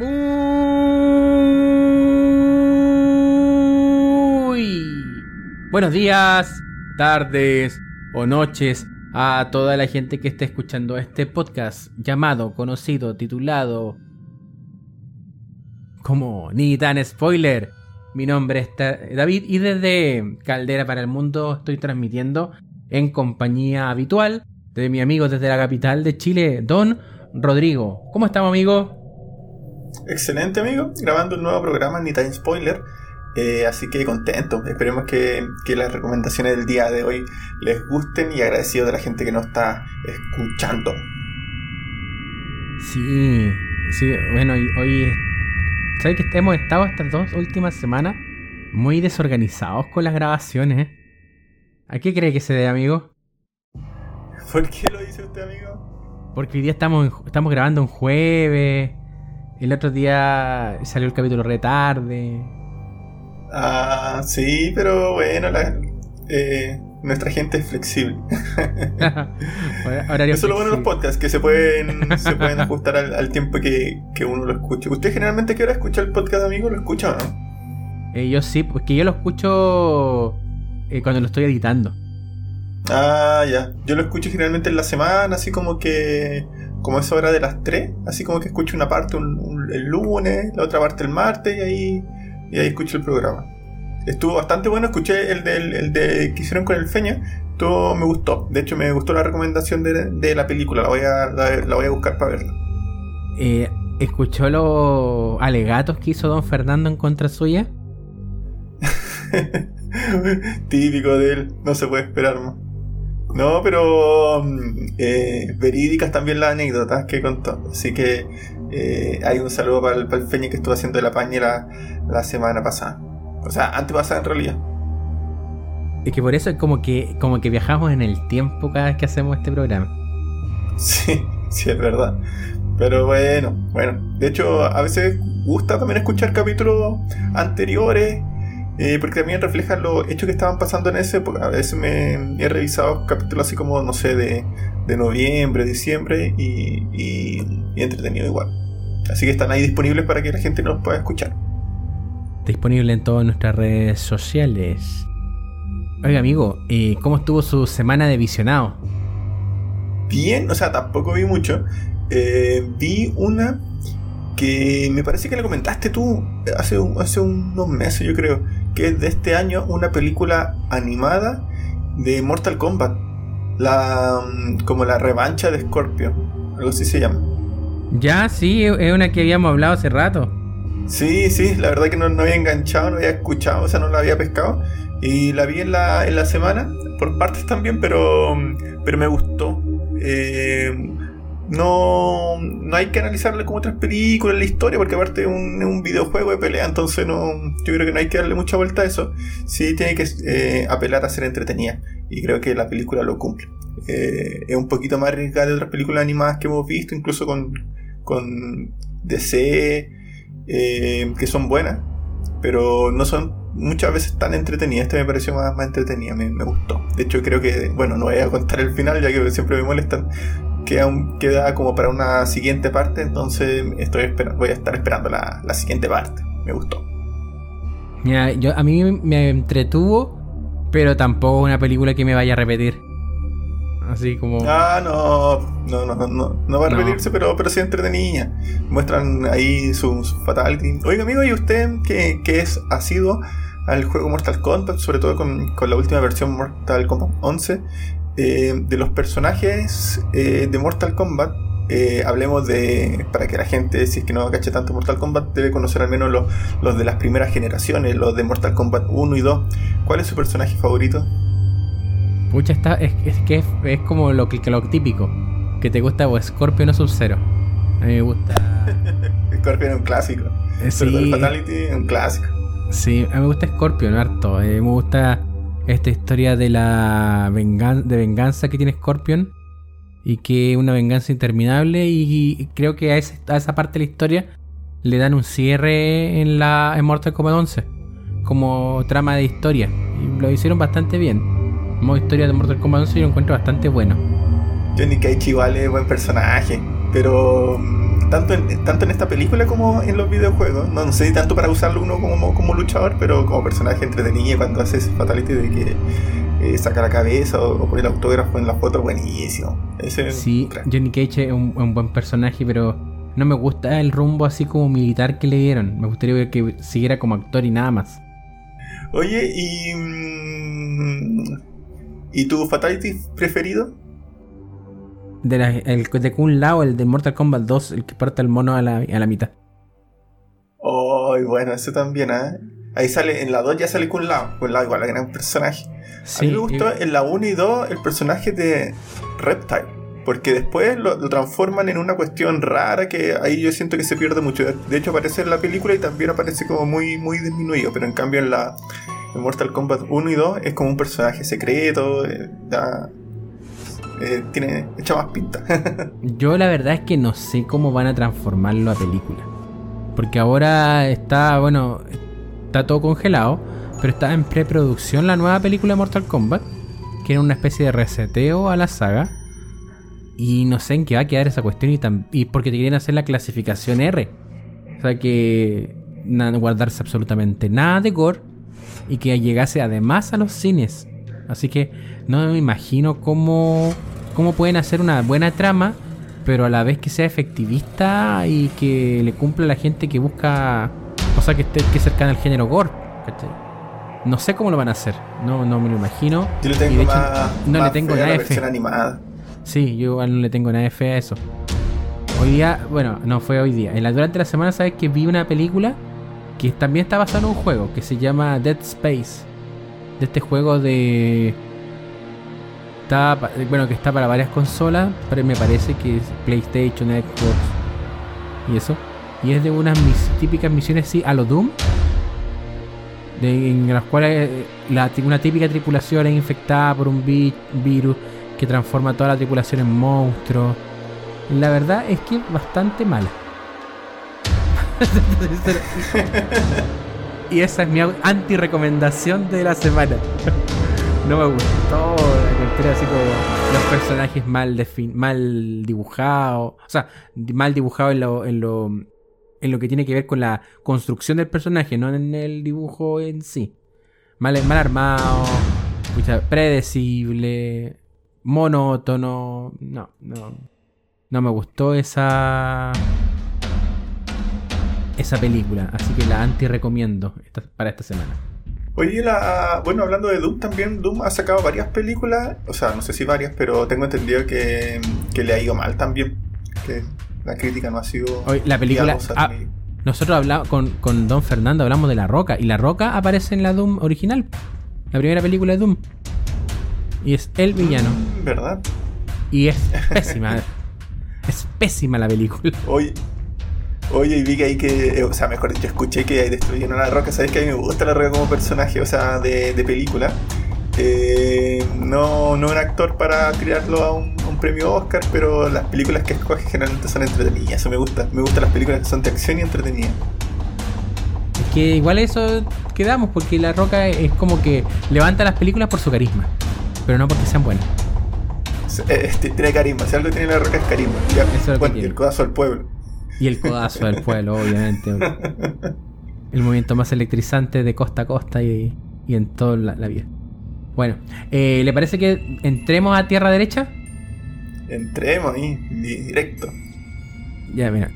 Muy buenos días, tardes o noches a toda la gente que esté escuchando este podcast llamado, conocido, titulado como Ni tan spoiler. Mi nombre es David y desde Caldera para el Mundo estoy transmitiendo en compañía habitual de mi amigo desde la capital de Chile, Don Rodrigo. ¿Cómo estamos, amigo? Excelente, amigo. Grabando un nuevo programa, Ni tan spoiler. Eh, así que contento. Esperemos que, que, las recomendaciones del día de hoy les gusten y agradecido de la gente que nos está escuchando. Sí, sí, bueno, hoy ¿Sabes que hemos estado estas dos últimas semanas muy desorganizados con las grabaciones? ¿A qué cree que se debe, amigo? ¿Por qué lo dice usted, amigo? Porque hoy día estamos, estamos grabando un jueves. El otro día salió el capítulo retarde. Ah, sí, pero bueno, la, eh, nuestra gente es flexible. Eso es lo bueno de los podcasts, que se pueden, se pueden ajustar al, tiempo que, uno lo escuche. ¿Usted generalmente qué hora escucha el podcast, amigo? ¿Lo escucha o no? Eh, yo sí, porque yo lo escucho eh, cuando lo estoy editando. Ah, ya. Yo lo escucho generalmente en la semana, así como que. Como es hora de las 3, así como que escucho una parte el lunes, la otra parte el martes y ahí, y ahí escucho el programa. Estuvo bastante bueno, escuché el, del, el de que hicieron con el Feña, todo me gustó. De hecho, me gustó la recomendación de, la película, la voy a, la, voy a buscar para verla. Eh, ¿Escuchó los alegatos que hizo don Fernando en contra suya? Típico de él, no se puede esperar más. No, pero mm, eh, verídicas también las anécdotas que contó. Así que eh, hay un saludo para el, para el Feña que estuvo haciendo de la pañera la semana pasada. O sea, antes pasaba en realidad. Es que por eso es como que, como que viajamos en el tiempo cada vez que hacemos este programa. Sí, sí, es verdad. Pero bueno, bueno. De hecho, a veces gusta también escuchar capítulos anteriores. Eh, porque también reflejan los hechos que estaban pasando en ese época. A veces me he revisado capítulos así como, no sé, de, de noviembre, diciembre y, y, y entretenido igual. Así que están ahí disponibles para que la gente nos pueda escuchar disponible en todas nuestras redes sociales. Oiga, amigo, ¿y ¿cómo estuvo su semana de visionado? Bien, o sea, tampoco vi mucho. Eh, vi una que me parece que le comentaste tú hace, hace unos meses, yo creo, que es de este año una película animada de Mortal Kombat. La, mm, como la revancha de Scorpio, algo así se llama. Ya, sí, es una que habíamos hablado hace rato. Sí, sí, la verdad que no, había enganchado, no había escuchado, o sea, no la había pescado. Y la vi en la, en la semana, por partes también, pero, pero me gustó. Eh, no, no hay que analizarle como otras películas la historia, porque aparte es un, videojuego de pelea, entonces no, yo creo que no hay que darle mucha vuelta a eso. Sí tiene que eh, apelar a ser entretenida, y creo que la película lo cumple. Eh, es un poquito más arriesgada de otras películas animadas que hemos visto, incluso con, con DC eh, que son buenas, pero no son muchas veces tan entretenidas. Esta me pareció más, más entretenida, me, gustó. De hecho, creo que, bueno, no voy a contar el final, ya que siempre me molestan. Queda, queda como para una siguiente parte, entonces estoy voy a estar esperando la, la siguiente parte. Me gustó. Mira, yo, a mí me entretuvo, pero tampoco una película que me vaya a repetir. Así como. Ah, no. No, no, no. No va a repetirse, pero, pero sí entretenida. Muestran ahí su, fatality. Oiga, amigo, ¿y usted qué, es, ha sido al juego Mortal Kombat? Sobre todo con, la última versión Mortal Kombat 11. Eh, de los personajes eh, de Mortal Kombat. Eh, hablemos de. Para que la gente, si es que no cache tanto Mortal Kombat, debe conocer al menos los, los de las primeras generaciones, los de Mortal Kombat 1 y 2. ¿Cuál es su personaje favorito? Pucha, está, es, que es, como lo, lo típico. Que te gusta o Scorpion o Sub-Zero. A mí me gusta. Scorpion es un clásico. Eh, sí. Fatality es un clásico. Sí, a mí me gusta Scorpion harto. Eh, me gusta esta historia de la de venganza que tiene Scorpion. Y que es una venganza interminable. Y, creo que a, esa parte de la historia le dan un cierre en la Mortal Kombat 11. Como trama de historia. Y lo hicieron bastante bien modo historia de Mortal Kombat 11 yo lo encuentro bastante bueno. Johnny Cage igual es buen personaje, pero tanto en, tanto en esta película como en los videojuegos. No, sé si tanto para usarlo uno como, como luchador, pero como personaje entretenido cuando hace ese fatality de que eh, saca la cabeza o, pone el autógrafo en la foto, buenísimo. sí, Johnny Cage es un, buen personaje, pero no me gusta el rumbo así como militar que le dieron. Me gustaría que siguiera como actor y nada más. Oye, ¿y, mm, ¿y tu fatality preferido? De, la, el de Kun Lao, el de Mortal Kombat 2, el que parte el mono a la, a la mitad. Oh, bueno, eso también, ¿eh? Ahí sale, en la 2 ya sale Kun Lao. Kun Lao igual, gran personaje. a mí me gustó en la 1 y 2 el personaje de Reptile. Porque después lo, transforman en una cuestión rara que ahí yo siento que se pierde mucho. De hecho aparece en la película y también aparece como muy, muy disminuido. Pero en cambio en la en Mortal Kombat 1 y 2 es como un personaje secreto. Eh, eh, tiene hecha más pinta. yo la verdad es que no sé cómo van a transformarlo a película. Porque ahora está, bueno, está todo congelado, pero está en preproducción la nueva película de Mortal Kombat, que era una especie de reseteo a la saga. Y no sé en qué va a quedar esa cuestión y, y porque te quieren hacer la clasificación R. O sea que guardarse absolutamente nada de gore y que llegase además a los cines. Así que no me imagino cómo, cómo pueden hacer una buena trama, pero a la vez que sea efectivista y que le cumpla a la gente que busca o sea, que esté que cercana al género gore. No sé cómo lo van a hacer. No, no me lo imagino. Yo le tengo más, no le tengo nada fe. animada. Sí, yo igual no le tengo nada de fe a eso. Hoy día, bueno, no fue hoy día. En la, durante la semana, ¿sabes que vi una película que también está basada en un juego que se llama Dead Space? De este juego de. Está, bueno, que está para varias consolas, pero me parece que es PlayStation, Xbox y eso. Y es de unas típicas misiones sí, a lo Doom. en las cuales eh, la, una típica tripulación es infectada por un virus que transforma toda la tripulación en monstruos. La verdad es que es bastante mala. y esa es mi anti-recomendación de la semana. no me gustó la así como los personajes mal, mal dibujados. O sea, mal dibujados en lo, en lo en lo que tiene que ver con la construcción del personaje, no en el dibujo en sí. Mal, mal armado, predecible, monótono. No, no. No me gustó esa. Esa película. Así que la anti recomiendo para esta semana. Oye, la, bueno, hablando de Doom también, Doom ha sacado varias películas, o sea, no sé si varias, pero tengo entendido que, que le ha ido mal también. Que la crítica no ha sido. Hoy, la película. Ah, nosotros hablamos con, con, Don Fernando, hablamos de La Roca. Y La Roca aparece en la Doom original. La primera película de Doom. Y es el villano. Mm, ¿Verdad? Y es pésima. es pésima la película. Oye. Oye, y vi que hay que. Eh, o sea, mejor dicho, escuché que hay destruyeron a la roca. Sabes que a mí me gusta la roca como personaje, o sea, de, de película. Eh, no, no un actor para tirarlo a un, premio Oscar, pero las películas que escoge generalmente son entretenidas. Eso me gusta. Me gustan las películas que son de acción y entretenidas. Es que igual eso quedamos, porque La Roca es como que levanta las películas por su carisma, pero no porque sean buenas. Eh, tiene carisma, si algo tiene La Roca es carisma. y el codazo al pueblo. Y el codazo del pueblo, obviamente. El movimiento más electrizante de costa a costa y, en toda la vida. Bueno, eh, ¿le parece que entremos a tierra derecha? Entremos ahí, directo. Ya, mira.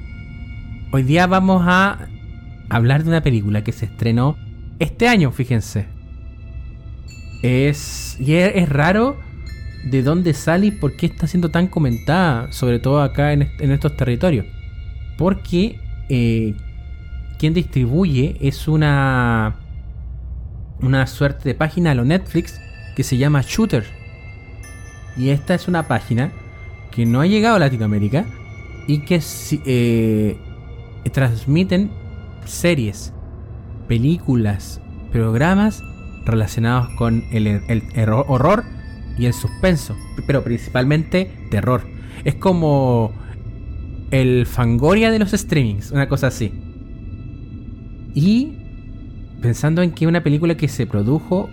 Hoy día vamos a hablar de una película que se estrenó este año, fíjense. Es, y es, raro de dónde sale y por qué está siendo tan comentada, sobre todo acá en, estos territorios. Porque eh, quien distribuye es una una suerte de página a lo Netflix que se llama Shooter. Y esta es una página que no ha llegado a Latinoamérica y que eh, transmiten series, películas, programas relacionados con el, horror y el suspenso, pero principalmente terror. Es como el Fangoria de los streamings, una cosa así. Y pensando en que una película que se produjo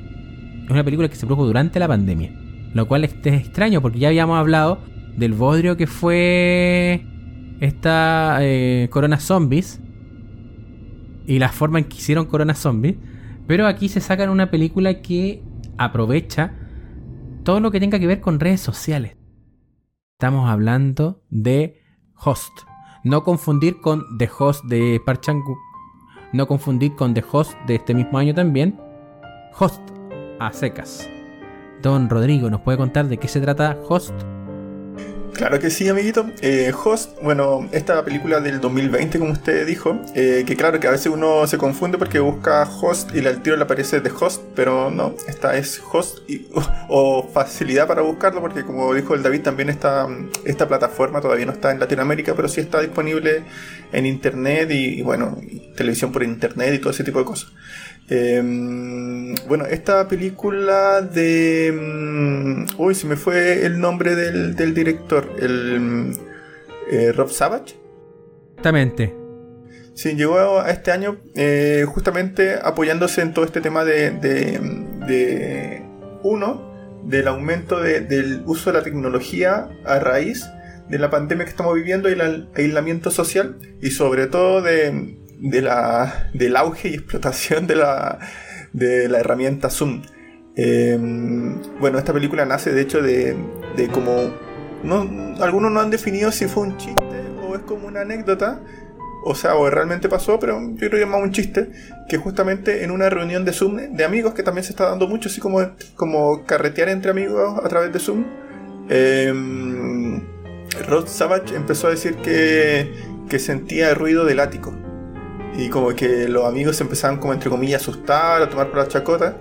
es una película que se produjo durante la pandemia, lo cual es, extraño porque ya habíamos hablado del bodrio que fue está eh, Corona Zombies y la forma en que hicieron Corona Zombies. Pero aquí se sacan una película que aprovecha todo lo que tenga que ver con redes sociales. Estamos hablando de Host. No confundir con The Host de Park No confundir con The Host de este mismo año también. Host a secas. Don Rodrigo, ¿nos puede contar de qué se trata Host? Claro que sí, amiguito. Eh, Host, bueno, esta película del 2020, como usted dijo, eh, que claro que a veces uno se confunde porque busca Host y al tiro le aparece de Host, pero no, esta es Host o, facilidad para buscarlo porque como dijo el David, también esta plataforma todavía no está en Latinoamérica, pero sí está disponible en Internet y bueno, televisión por Internet y todo ese tipo de cosas. Em, bueno, esta película de... Mm, uy, se me fue el nombre del, director, el eh, Rob Savage. Exactamente. Sí, llegó a este año eh, justamente apoyándose en todo este tema de, de, uno, del aumento del uso de la tecnología a raíz de la pandemia que estamos viviendo y el aislamiento social y sobre todo de, de la, del auge y explotación de la, de la herramienta Zoom. Em, bueno, esta película nace de hecho de, de como... No, algunos no han definido si fue un chiste o es como una anécdota, o sea, o realmente pasó, pero yo creo que más un chiste, que justamente en una reunión de Zoom de amigos, que también se está dando mucho, así como, como carretear entre amigos a través de Zoom, eh, Rod Savage empezó a decir que, que sentía el ruido del ático. Y como que los amigos se empezaban como entre comillas a asustar, a tomar por la chacota.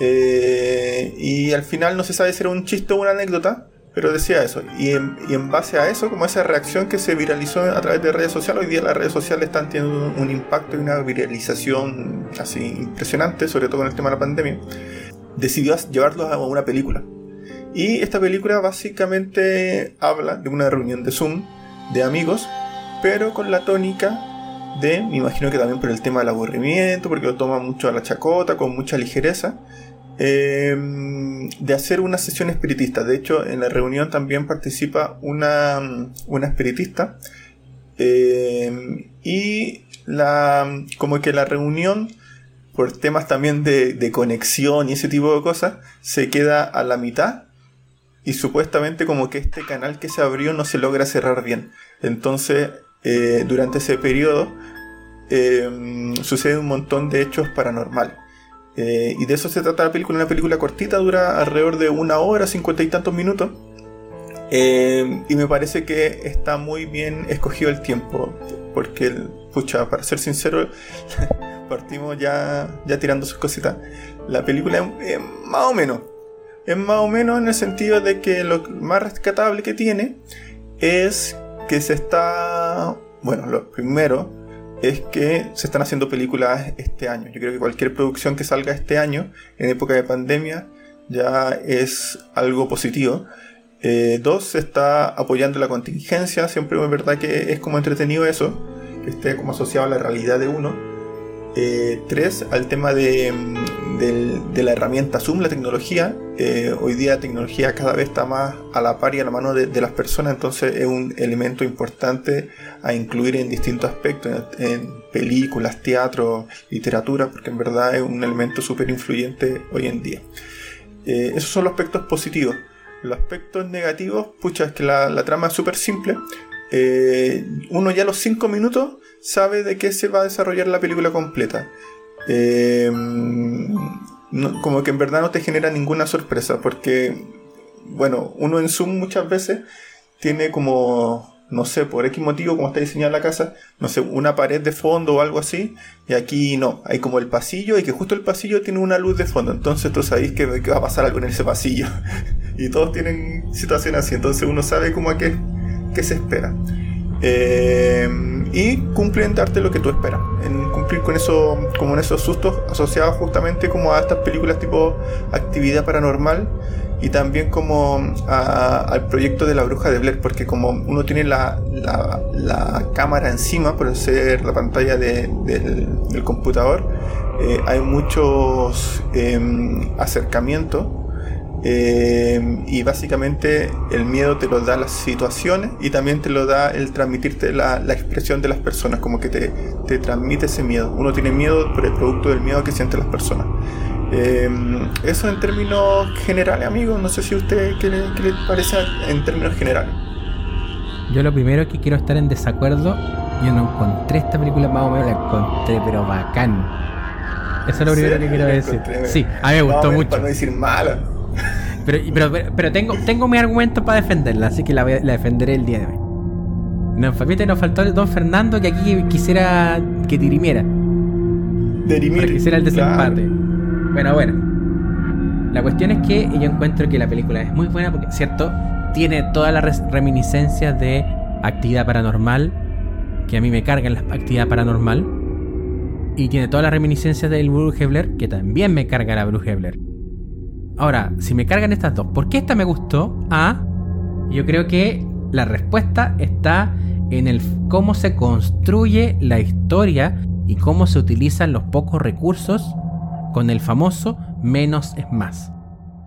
Eh, y al final no se sabe si era un chiste o una anécdota, pero decía eso. Y en, base a eso, como esa reacción que se viralizó a través de redes sociales, hoy día las redes sociales están teniendo un, impacto y una viralización así impresionante, sobre todo con el tema de la pandemia, decidió llevarlo a una película. Y esta película básicamente habla de una reunión de Zoom de amigos, pero con la tónica de, me imagino que también por el tema del aburrimiento, porque lo toma mucho a la chacota, con mucha ligereza, em, de hacer una sesión espiritista. De hecho, en la reunión también participa una, una espiritista. Em, y la, como que la reunión, por temas también de, de conexión y ese tipo de cosas, se queda a la mitad y supuestamente como que este canal que se abrió no se logra cerrar bien. Entonces eh, durante ese periodo eh, sucede un montón de hechos paranormales. Eh, y de eso se trata la película. Una película cortita, dura alrededor de una hora, cincuenta y tantos minutos. y me parece que está muy bien escogido el tiempo. Porque, pucha, para ser sincero, partimos ya, ya tirando sus cositas. La película es más o menos. Es más o menos en el sentido de que lo más rescatable que tiene es que se está, bueno, lo primero es que se están haciendo películas este año. Yo creo que cualquier producción que salga este año, en época de pandemia, ya es algo positivo. Eh, dos, se está apoyando la contingencia. Siempre es verdad que es como entretenido eso, que esté como asociado a la realidad de uno. Eh, tres, al tema de, de, la herramienta Zoom, la tecnología. Eh, hoy día la tecnología cada vez está más a la par y a la mano de, las personas, entonces es un elemento importante a incluir en distintos aspectos, en, películas, teatro, literatura, porque en verdad es un elemento súper influyente hoy en día. Eh, esos son los aspectos positivos. Los aspectos negativos, pucha, es que la, trama es súper simple. Eh, uno ya a los 5 minutos sabe de qué se va a desarrollar la película completa. Eh, como que en verdad no te genera ninguna sorpresa, porque, bueno, uno en Zoom muchas veces tiene como, no sé, por X motivo, como está diseñada la casa, no sé, una pared de fondo o algo así, y aquí no, hay como el pasillo y que justo el pasillo tiene una luz de fondo, entonces tú sabes que, va a pasar algo en ese pasillo, y todos tienen situaciones así, entonces uno sabe como a qué, qué se espera. Eh, y cumplen darte lo que tú esperas, en cumplir con eso, como en esos sustos asociados justamente como a estas películas tipo actividad paranormal y también como al proyecto de la bruja de Blair, porque como uno tiene la, la, cámara encima por ser la pantalla del, del, computador, eh, hay muchos em, acercamientos Eh, y básicamente el miedo te lo da las situaciones y también te lo da el transmitirte la, la expresión de las personas, como que te, te, transmite ese miedo. Uno tiene miedo por el producto del miedo que sienten las personas. Eh, eso en términos generales, amigos, no sé si a usted qué le, qué le parece en términos generales. Yo lo primero que quiero estar en desacuerdo, yo no encontré esta película más o menos, la encontré pero bacán. Eso es lo primero que quiero decir. Sí, a mí me gustó mucho. Para no decir mala. Pero, pero, pero, tengo, tengo mi argumento para defenderla, así que la, la defenderé el día de hoy. Nos, fíjate, nos faltó Don Fernando que aquí quisiera que dirimiera. Dirimir. quisiera el desempate. Bueno, bueno. La cuestión es que yo encuentro que la película es muy buena porque, ¿cierto? Tiene todas las reminiscencias de actividad paranormal, que a mí me cargan la actividad paranormal. Y tiene todas las reminiscencias del Bruce Hebler, que también me carga la Bruce Hebler. Ahora, si me cargan estas dos, ¿por qué esta me gustó? Ah, yo creo que la respuesta está en el cómo se construye la historia y cómo se utilizan los pocos recursos con el famoso menos es más.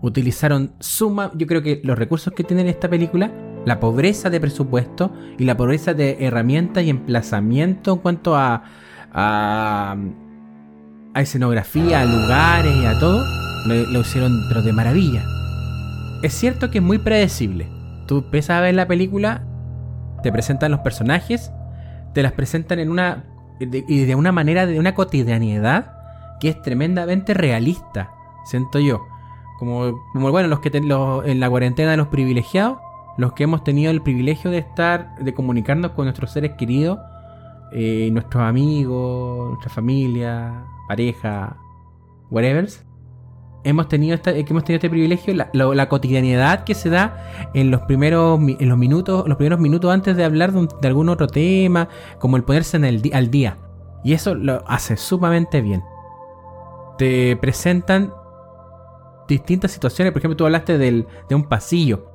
Utilizaron suma, yo creo que los recursos que tiene esta película, la pobreza de presupuesto y la pobreza de herramientas y emplazamiento en cuanto a, a, a escenografía, a lugares y a todo, lo, hicieron pero de maravilla. Es cierto que es muy predecible. Tú empiezas a ver la película, te presentan los personajes, te las presentan en una y de una manera de una cotidianidad que es tremendamente realista, siento yo. Como, como bueno, los que en la cuarentena de los privilegiados, los que hemos tenido el privilegio de estar, de comunicarnos con nuestros seres queridos, eh, nuestros amigos, nuestra familia, pareja, whatever hemos tenido, esta, que hemos tenido este privilegio, la, cotidianidad que se da en los primeros en los minutos, los primeros minutos antes de hablar de, algún otro tema, como el ponerse en el, al día. Y eso lo hace sumamente bien. Te presentan distintas situaciones, por ejemplo, tú hablaste del, de un pasillo,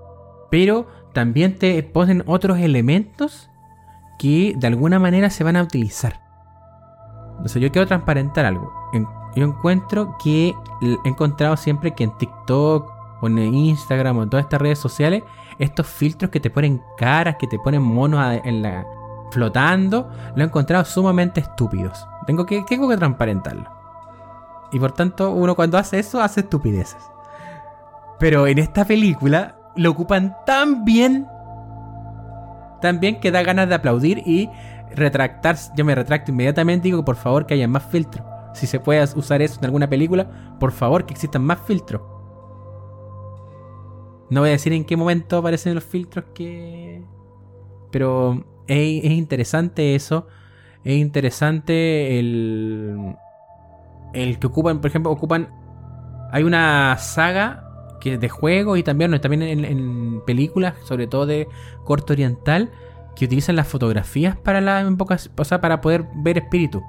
pero también te ponen otros elementos que de alguna manera se van a utilizar. Entonces yo quiero transparentar algo. Yo encuentro que he encontrado siempre que en TikTok o en Instagram o en todas estas redes sociales, estos filtros que te ponen caras, que te ponen monos en la, flotando, lo he encontrado sumamente estúpidos. Tengo que, tengo que transparentarlo. Y por tanto, uno cuando hace eso, hace estupideces. Pero en esta película lo ocupan tan bien, tan bien que da ganas de aplaudir y retractarse. Yo me retracto inmediatamente y digo, por favor, que haya más filtros si se puede usar eso en alguna película, por favor que existan más filtros. No voy a decir en qué momento aparecen los filtros que... Pero es, interesante eso. Es interesante el... El que ocupan, por ejemplo, ocupan... Hay una saga que de juegos y también, también en, películas, sobre todo de corto oriental, que utilizan las fotografías para la o para poder ver espíritus.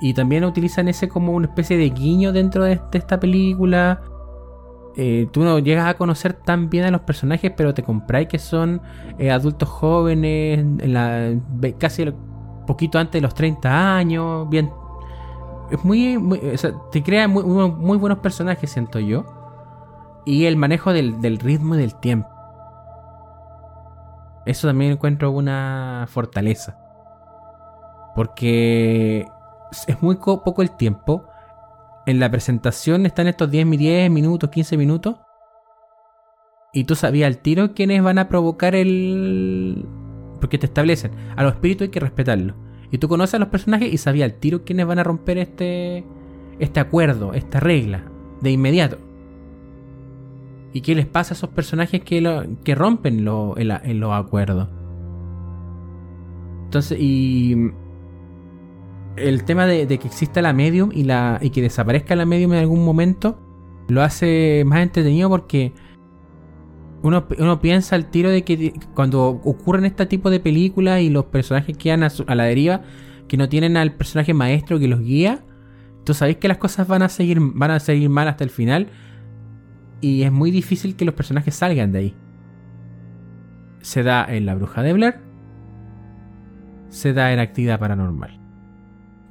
Y también utilizan ese como una especie de guiño dentro de, esta película. Eh, tú no llegas a conocer tan bien a los personajes, pero te compráis que son eh, adultos jóvenes, casi poquito antes de los 30 años. Bien, es muy, te crea muy, muy, buenos personajes, siento yo. Y el manejo del, del ritmo y del tiempo. Eso también encuentro una fortaleza. Porque es muy poco el tiempo. En la presentación están estos 10, 10 minutos, 15 minutos. Y tú sabías al tiro quiénes van a provocar el. Porque te establecen. A los espíritus hay que respetarlos. Y tú conoces a los personajes y sabías al tiro quiénes van a romper este. Este acuerdo, esta regla. De inmediato. ¿Y qué les pasa a esos personajes que, lo, que rompen lo, en los acuerdos? Entonces, y el tema de, que exista la medium y, que desaparezca la medium en algún momento lo hace más entretenido porque uno, piensa al tiro de que cuando ocurren este tipo de películas y los personajes quedan a, a, la deriva, que no tienen al personaje maestro que los guía, tú sabes que las cosas van a seguir, van a seguir mal hasta el final y es muy difícil que los personajes salgan de ahí. Se da en La Bruja de Blair, se da en Actividad Paranormal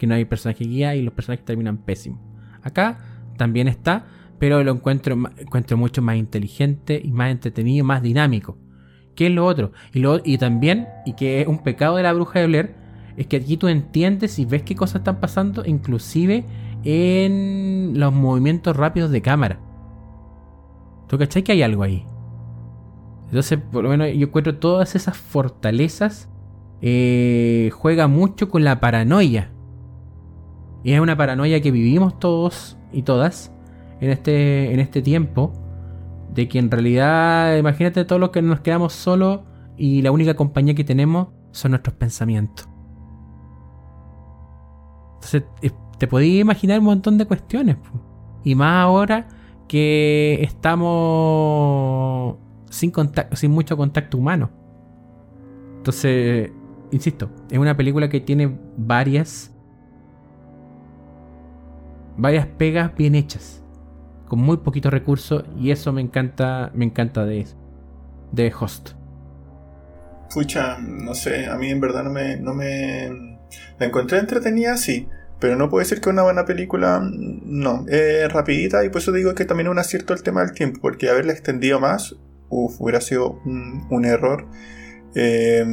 que no hay personaje guía y los personajes terminan pésimos. Acá también está, pero lo encuentro, encuentro mucho más inteligente y más entretenido, más dinámico. ¿Qué es lo otro? Y, lo, y también, y que es un pecado de la bruja de Blair, es que aquí tú entiendes y ves qué cosas están pasando, inclusive en los movimientos rápidos de cámara. ¿Tú cachai que hay algo ahí? Entonces, por lo menos yo encuentro todas esas fortalezas. Eh, juega mucho con la paranoia. Y es una paranoia que vivimos todos y todas en este, en este tiempo. De que en realidad, imagínate todos los que nos quedamos solos y la única compañía que tenemos son nuestros pensamientos. Entonces, te podías imaginar un montón de cuestiones. Y más ahora que estamos sin, contacto, sin mucho contacto humano. Entonces, insisto, es una película que tiene varias varias pegas bien hechas con muy poquitos recursos y eso me encanta me encanta de de Host. Pucha, no sé, a mí en verdad no me no me la encontré entretenida, sí. Pero no puede ser que una buena película, no, es rapidita y por eso digo que también es un acierto el tema del tiempo, porque haberla extendido más, uf, hubiera sido un, error. Eh,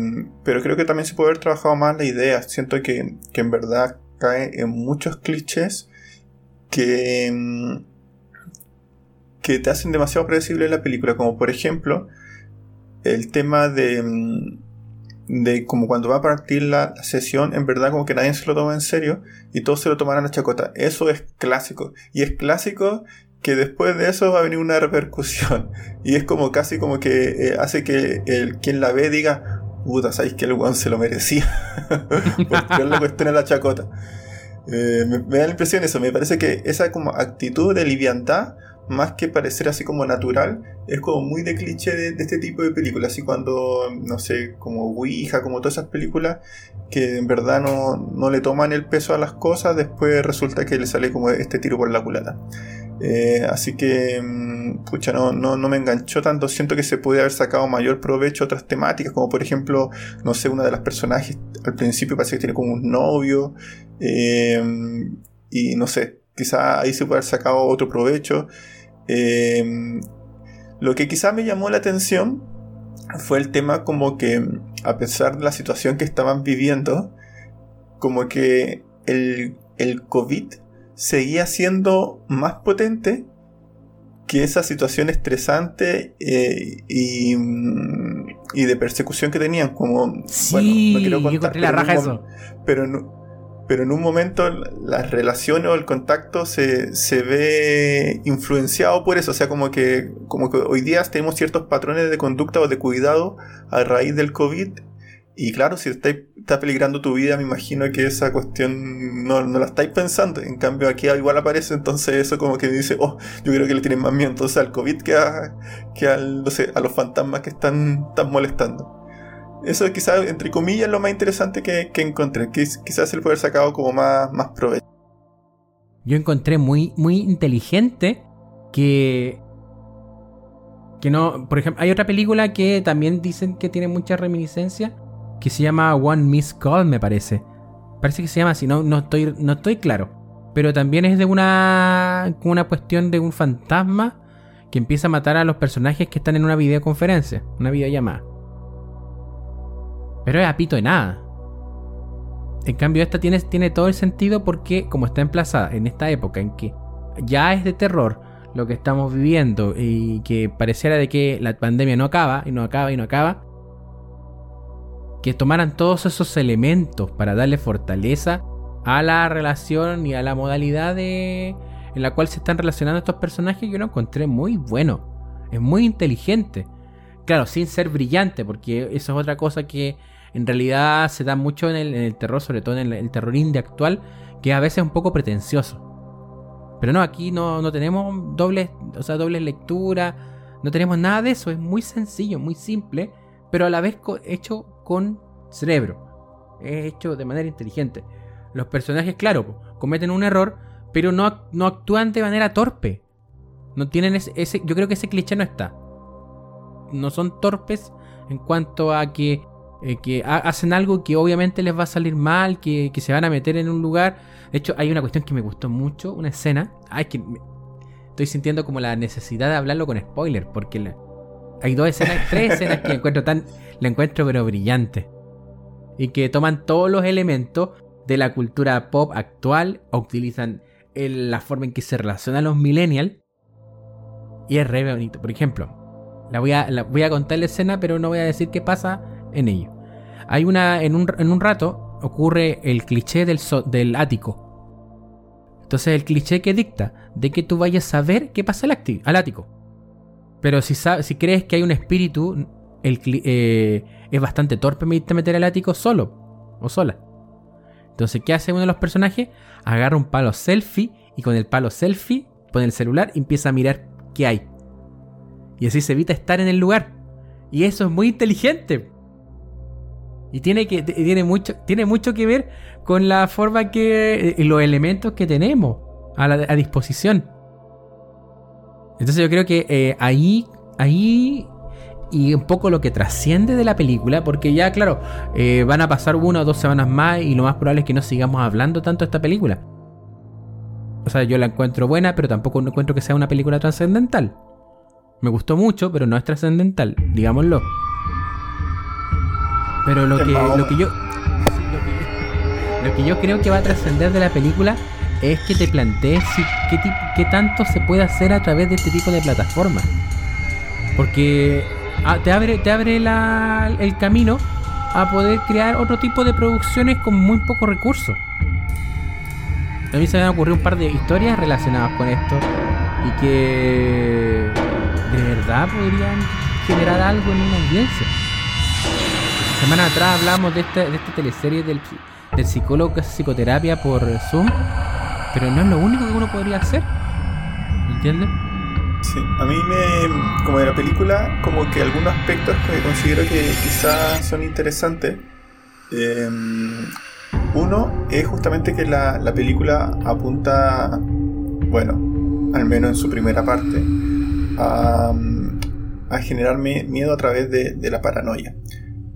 pero creo que también se puede haber trabajado más la idea. Siento que, que en verdad cae en muchos clichés que, que te hacen demasiado predecible la película, como por ejemplo el tema de de como cuando va a partir la, sesión, en verdad como que nadie se lo toma en serio y todos se lo toman a la chacota. Eso es clásico. Y es clásico que después de eso va a venir una repercusión. Y es como casi como que eh, hace que el, quien la ve diga, puta, ¿sabéis que el weón se lo merecía? Porque la cuestión de la chacota. Eh, me, da la impresión eso, me parece que esa como actitud de liviandad más que parecer así como natural, es como muy de cliché de, este tipo de películas. Así cuando, no sé, como Ouija, como todas esas películas que en verdad no, le toman el peso a las cosas, después resulta que le sale como este tiro por la culata. Eh, así que, mm, pucha, no, no, me enganchó tanto. Siento que se puede haber sacado mayor provecho otras temáticas, como por ejemplo, no sé, una de las personajes al principio parece que tiene como un novio. Eh, y no sé, quizá ahí se puede haber sacado otro provecho. Eh, lo que quizá me llamó la atención fue el tema como que a pesar de la situación que estaban viviendo, como que el, el COVID seguía siendo más potente que esa situación estresante eh, y, y, de persecución que tenían. Como, sí, bueno, no quiero contar, la raja eso. Pero no, pero en un momento las relaciones o el contacto se, ve influenciado por eso, o sea, como que, como que hoy día tenemos ciertos patrones de conducta o de cuidado a raíz del COVID, y claro, si está, está peligrando tu vida, me imagino que esa cuestión no, la estáis pensando, en cambio aquí igual aparece, entonces eso como que dice, oh, yo creo que le tienen más miedo entonces al COVID que a, que al, no sé, a los fantasmas que están, están molestando. Eso quizás, entre comillas, es lo más interesante que, encontré. Quizás se le puede haber sacado como más, más provecho. Yo encontré muy, muy inteligente que... Que no... Por ejemplo, hay otra película que también dicen que tiene mucha reminiscencia. Que se llama One Miss Call, me parece. Parece que se llama así, no, no, estoy, no estoy claro. Pero también es de una, una cuestión de un fantasma que empieza a matar a los personajes que están en una videoconferencia, una videollamada. Pero es a pito de nada. En cambio, esta tiene, tiene todo el sentido porque, como está emplazada en esta época en que ya es de terror lo que estamos viviendo y que pareciera de que la pandemia no acaba y no acaba y no acaba, que tomaran todos esos elementos para darle fortaleza a la relación y a la modalidad en la cual se están relacionando estos personajes, yo lo encontré muy bueno. Es muy inteligente. Claro, sin ser brillante, porque eso es otra cosa que en realidad se da mucho en el, terror, sobre todo en el, terror indie actual, que a veces es un poco pretencioso. Pero no, aquí no, tenemos doble, o sea, doble lectura, no tenemos nada de eso, es muy sencillo, muy simple, pero a la vez hecho con cerebro, es hecho de manera inteligente. Los personajes, claro, cometen un error, pero no, no actúan de manera torpe. No tienen ese, yo creo que ese cliché no está. No son torpes en cuanto a que eh, que hacen algo que obviamente les va a salir mal, que, se van a meter en un lugar. De hecho, hay una cuestión que me gustó mucho, una escena. Ay, que estoy sintiendo como la necesidad de hablarlo con spoiler, porque hay dos escenas, tres escenas que encuentro tan, la encuentro pero brillante. Y que toman todos los elementos de la cultura pop actual, utilizan la forma en que se relacionan los millennials. Y es re bonito. Por ejemplo, la voy, a, voy a contar la escena, pero no voy a decir qué pasa en ello. Hay una. En un, en un rato ocurre el cliché del, del ático. Entonces el cliché que dicta de que tú vayas a ver qué pasa al, ático. Pero si, si crees que hay un espíritu, el, eh, es bastante torpe meter al ático solo o sola. Entonces, ¿qué hace uno de los personajes? Agarra un palo selfie y con el palo selfie pone el celular y empieza a mirar qué hay. Y así se evita estar en el lugar. Y eso es muy inteligente. Y tiene, que, tiene, mucho, tiene mucho que ver con la forma que. y los elementos que tenemos a, a disposición. Entonces yo creo que eh, ahí. Ahí. Y un poco lo que trasciende de la película, porque ya, claro, eh, van a pasar una o dos semanas más y lo más probable es que no sigamos hablando tanto de esta película. O sea, yo la encuentro buena, pero tampoco encuentro que sea una película trascendental. Me gustó mucho, pero no es trascendental, digámoslo. Pero lo que, lo que yo. Lo que yo creo que va a trascender de la película es que te plantees qué, qué tanto se puede hacer a través de este tipo de plataformas. Porque ah, te abre, te abre el camino a poder crear otro tipo de producciones con muy pocos recursos. A mí se me han ocurrido un par de historias relacionadas con esto y que de verdad podrían generar algo en una audiencia semana atrás hablamos de esta, de esta teleserie del, del psicólogo que hace psicoterapia por Zoom, pero no es lo único que uno podría hacer. ¿Entiendes? Sí, a mí me, como de la película, como que algunos aspectos que considero que quizás son interesantes. Em, uno es justamente que la, la película apunta, bueno, al menos en su primera parte, a, a generar miedo a través de, de la paranoia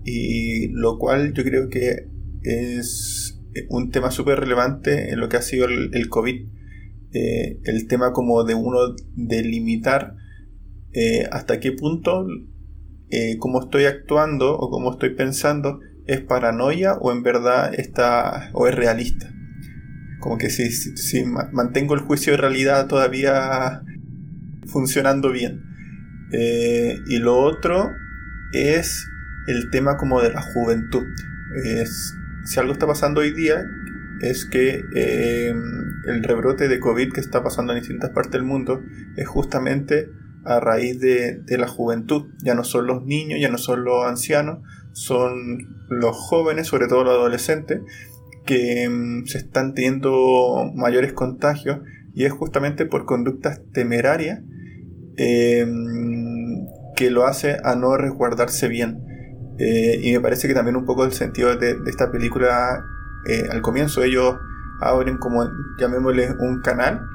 y lo cual yo creo que es un tema súper relevante en lo que ha sido el, COVID. Eh, el tema como de uno delimitar eh, hasta qué punto eh, cómo estoy actuando o cómo estoy pensando es paranoia o en verdad está o es realista. Como que si, si mantengo el juicio de realidad todavía funcionando bien. y lo otro es el tema como de la juventud. Es, si algo está pasando hoy día es que em, el rebrote de COVID que está pasando en distintas partes del mundo es justamente a raíz de, la juventud. Ya no son los niños, ya no son los ancianos, son los jóvenes, sobre todo los adolescentes, que em, se están teniendo mayores contagios y es justamente por conductas temerarias em, que lo hace a no resguardarse bien. Eh, y me parece que también un poco el sentido de, esta película, eh, al comienzo ellos abren como, llamémosle, un canal,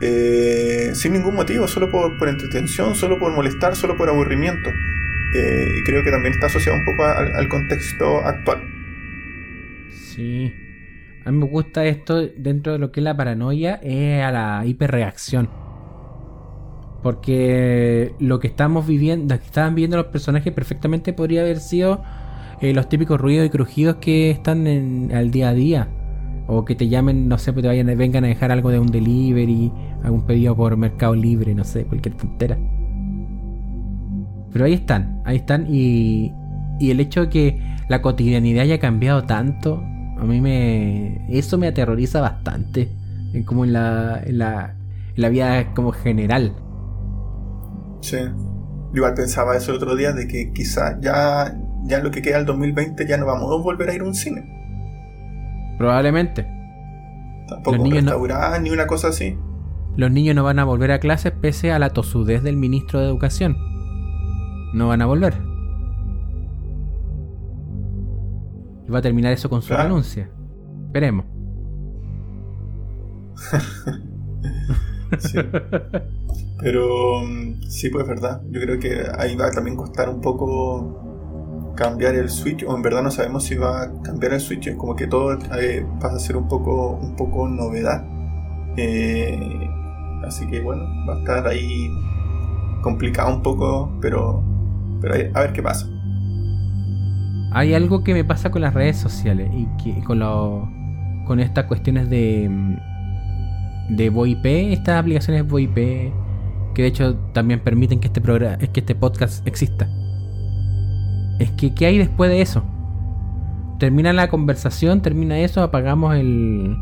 eh, sin ningún motivo, solo por, entretención, solo por molestar, solo por aburrimiento. y creo que también está asociado un poco al, contexto actual. Sí. A mí me gusta esto dentro de lo que es la paranoia, es a la hiperreacción porque lo que estamos viviendo, que estaban viendo los personajes perfectamente podría haber sido eh, los típicos ruidos y crujidos que están al día a día. O que te llamen, no sé, pues te vayan, vengan a dejar algo de un delivery, algún pedido por Mercado Libre, no sé, cualquier tontera. Pero ahí están, ahí están y, y el hecho de que la cotidianidad haya cambiado tanto, a mí me... Eso me aterroriza bastante, como en la, en la, en la vida como general. Sí. igual pensaba eso el otro día de que quizá ya, ya lo que queda el 2020 ya no vamos a volver a ir a un cine. Probablemente. Tampoco un restaurante ni una cosa así. Los niños no van a volver a clases pese a la tosudez del ministro de Educación. No van a volver. Y va a terminar eso con su renuncia. Esperemos. Pero mm, sí, pues es verdad. Yo creo que ahí va a también costar un poco cambiar el switch, o en verdad no sabemos si va a cambiar el switch. Es como que todo eh, pasa a ser un poco, un poco novedad. Eh, Así que bueno, va a estar ahí complicado un poco, pero, pero a ver qué pasa. Hay algo que me pasa con las redes sociales y que con lo, con estas cuestiones de de VoIP, estas aplicaciones VoIP que de hecho también permiten que este programa, que este podcast exista. Es que ¿qué hay después de eso? Termina la conversación, termina eso, apagamos el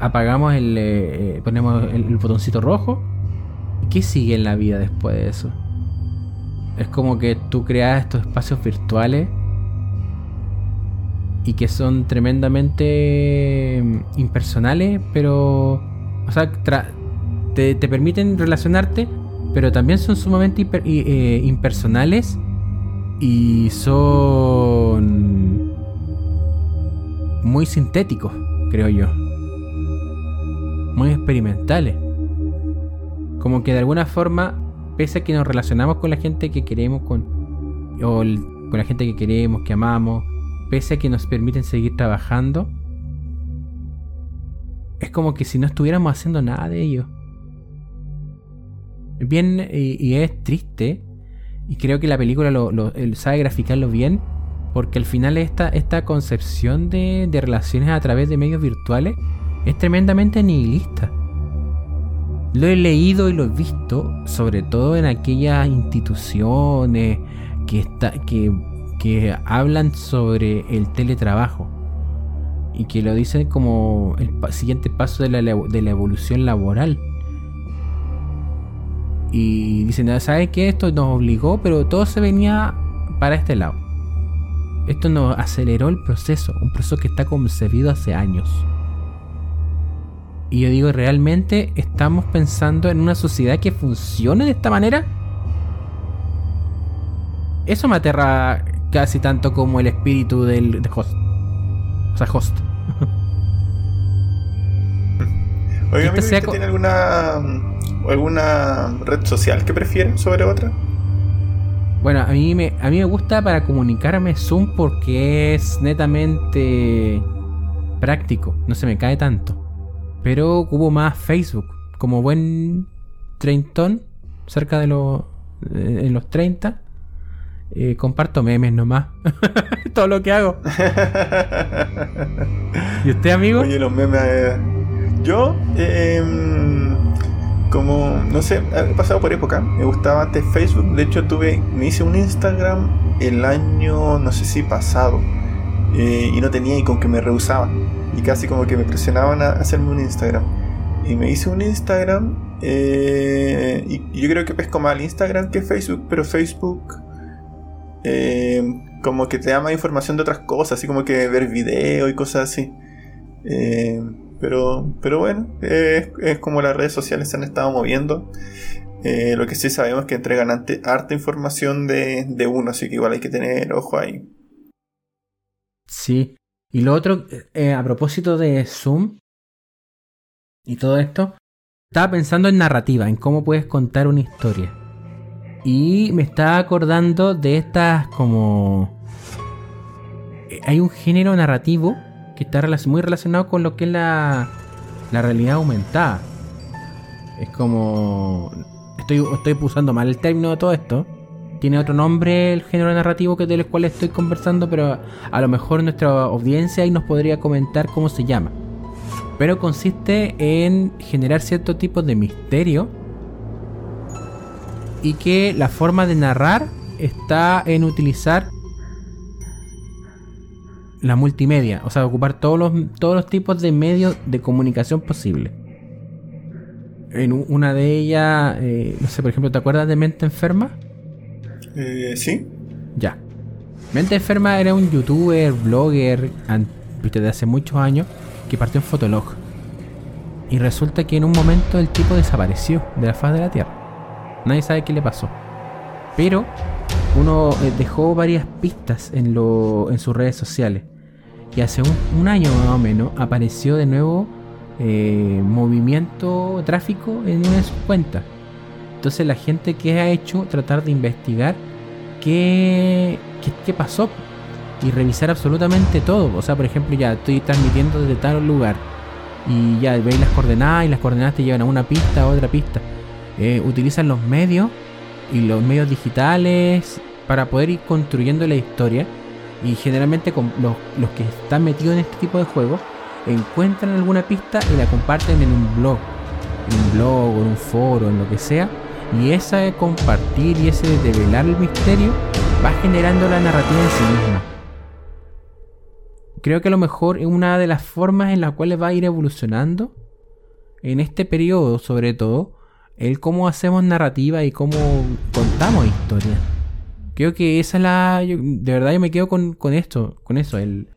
apagamos el eh, eh, ponemos el, botoncito rojo. ¿Y qué sigue en la vida después de eso? Es como que tú creas estos espacios virtuales y que son tremendamente mm, impersonales, pero o sea, te, permiten relacionarte, pero también son sumamente eh, impersonales y son muy sintéticos, creo yo. Muy experimentales. Como que de alguna forma, pese a que nos relacionamos con la gente que queremos, con, o con la gente que queremos, que amamos, pese a que nos permiten seguir trabajando, es como que si no estuviéramos haciendo nada de ello. Bien, y, es triste, y creo que la película lo, sabe graficarlo bien, porque al final esta, esta concepción de, de relaciones a través de medios virtuales es tremendamente nihilista. Lo he leído y lo he visto, sobre todo en aquellas instituciones que, está, que, que hablan sobre el teletrabajo y que lo dicen como el siguiente paso de la, de la evolución laboral. Y dicen, ¿sabes qué? Esto nos obligó, pero todo se venía para este lado. Esto nos aceleró el proceso, un proceso que está concebido hace años. Y yo digo, ¿realmente estamos pensando en una sociedad que funcione de esta manera? Eso me aterra casi tanto como el espíritu del host. O sea, host. Oiga, ¿usted tiene alguna alguna red social que prefieren sobre otra? Bueno, a mí me a mí me gusta para comunicarme Zoom porque es netamente práctico, no se me cae tanto. Pero ocupo más Facebook, como buen treintón, cerca de los en los 30. Eh, comparto memes nomás. Todo lo que hago. ¿Y usted, amigo? Oye, los memes. Eh, yo, eh, como, no sé, he pasado por época. Me gustaba antes Facebook. De hecho, tuve, me hice un Instagram el año, no sé si pasado. Eh, y no tenía y con que me rehusaba. Y casi como que me presionaban a hacerme un Instagram. Y me hice un Instagram. Eh, y yo creo que pesco más Instagram que Facebook. Pero Facebook. Eh, como que te da más información de otras cosas. Así como que ver video y cosas así. Eh, pero, pero bueno, es, como las redes sociales se han estado moviendo. Eh, lo que sí sabemos es que entregan harta información de, uno, así que igual hay que tener ojo ahí. Sí. Y lo otro, a propósito de Zoom y todo esto, estaba pensando en narrativa, en cómo puedes contar una historia. Y me estaba acordando de estas como... Eh, hay un género narrativo que está muy relacionado con lo que es la, la realidad aumentada. Es como... Estoy, estoy usando mal el término de todo esto. Tiene otro nombre el género narrativo que del cual estoy conversando, pero a lo mejor nuestra audiencia ahí nos podría comentar cómo se llama. Pero consiste en generar cierto tipo de misterio y que la forma de narrar está en utilizar la multimedia, o sea, ocupar todos los, todos los tipos de medios de comunicación posible. En una de ellas, eh, no sé, por ejemplo, ¿te acuerdas de Mente Enferma? Eh, sí. Ya. Mente Enferma era un youtuber, blogger, viste, de hace muchos años, que partió en Fotolog. Y resulta que en un momento el tipo desapareció de la faz de la Tierra. Nadie sabe qué le pasó. Pero uno eh, dejó varias pistas en, en sus redes sociales. Y hace un, año más o menos apareció de nuevo eh, movimiento, tráfico en una de sus cuentas. Entonces la gente que ha hecho tratar de investigar qué, qué, pasó y revisar absolutamente todo. O sea, por ejemplo, ya estoy transmitiendo desde tal lugar. y ya veis las coordenadas y las coordenadas te llevan a una pista a otra pista. Eh, utilizan los medios y los medios digitales para poder ir construyendo la historia y generalmente los, los que están metidos en este tipo de juegos encuentran alguna pista y la comparten en un blog, en un blog en un foro, en lo que sea. Y ese de compartir y ese de develar el misterio va generando la narrativa en sí misma. Creo que a lo mejor es una de las formas en las cuales va a ir evolucionando en este periodo, sobre todo, el cómo hacemos narrativa y cómo contamos historia. Creo que esa es la. de verdad, yo me quedo con, con esto, con eso, el,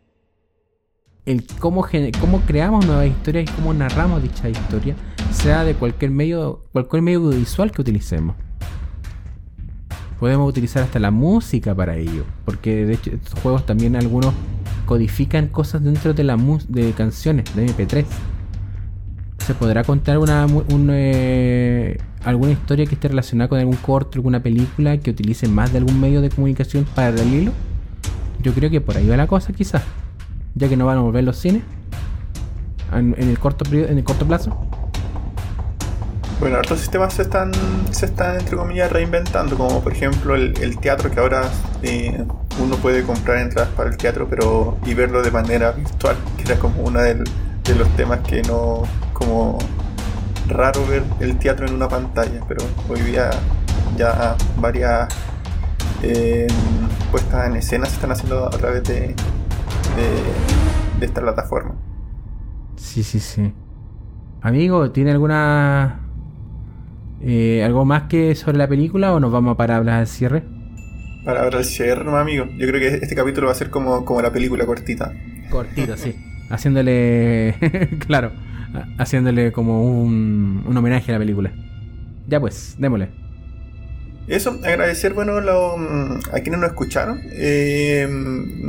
el cómo, cómo creamos nuevas historias y cómo narramos dicha historia, sea de cualquier medio, cualquier medio audiovisual que utilicemos. Podemos utilizar hasta la música para ello, porque de hecho estos juegos también algunos codifican cosas dentro de la de canciones de MP3. Se podrá contar una, eh, alguna historia que esté relacionada con algún corto, alguna película que utilice más de algún medio de comunicación para el hilo. Yo creo que por ahí va la cosa, quizás ya que no van a volver los cines en, el corto en el corto plazo. Bueno, otros sistemas se están, se están entre comillas reinventando, como por ejemplo el, teatro, que ahora eh, uno puede comprar entradas para el teatro pero y verlo de manera virtual, que era como uno de los temas que no, como raro ver el teatro en una pantalla, pero hoy día ya varias eh, puestas en escena se están haciendo a través de, de, esta plataforma. Sí, sí, sí. Amigo, ¿tiene alguna... Eh, ¿Algo más que sobre la película o nos vamos para hablar al cierre? Para hablar al cierre, no, amigo. Yo creo que este capítulo va a ser como, como la película cortita. Cortita, sí. Haciéndole... claro. Haciéndole como un, un homenaje a la película. Ya pues, démosle. Eso, agradecer bueno mm, a quienes nos escucharon. Eh,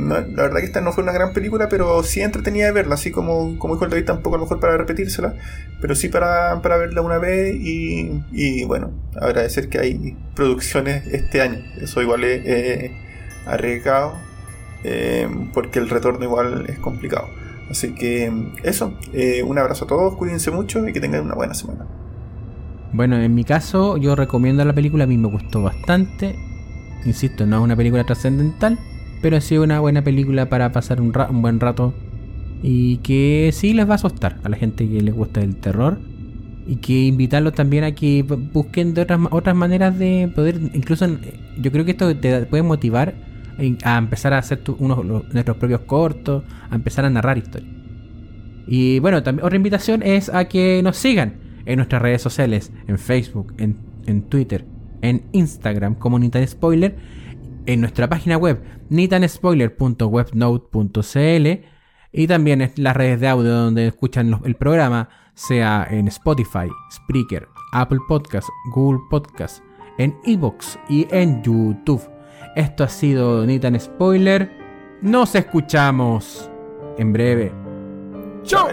la verdad que esta no fue una gran película, pero sí entretenida de verla, así como, como dijo el David, tampoco a lo mejor para repetírsela, pero sí para, para verla una vez y, y, bueno, agradecer que hay producciones este año. Eso igual es arriesgado, eh, porque el retorno igual es complicado. Así que eso, eh, un abrazo a todos, cuídense mucho y que tengan una buena semana. Bueno, en mi caso, yo recomiendo la película, a mí me gustó bastante. Insisto, no es una película trascendental, pero sí una buena película para pasar un, buen rato y que sí les va a asustar a la gente que les gusta el terror y que invitarlos también a que busquen de otras, otras maneras de poder, incluso yo creo que esto te puede motivar a empezar a hacer nuestros propios cortos, a empezar a narrar historias. Y bueno, también otra invitación es a que nos sigan en nuestras redes sociales, en Facebook, en, Twitter, en Instagram como Nitan Spoiler, en nuestra página web nitanspoiler.webnote.cl y también en las redes de audio donde escuchan el programa, sea en Spotify, Spreaker, Apple Podcast, Google Podcast, en Evox y en YouTube. Esto ha sido Nitan Spoiler. Nos escuchamos en breve. ¡Chao!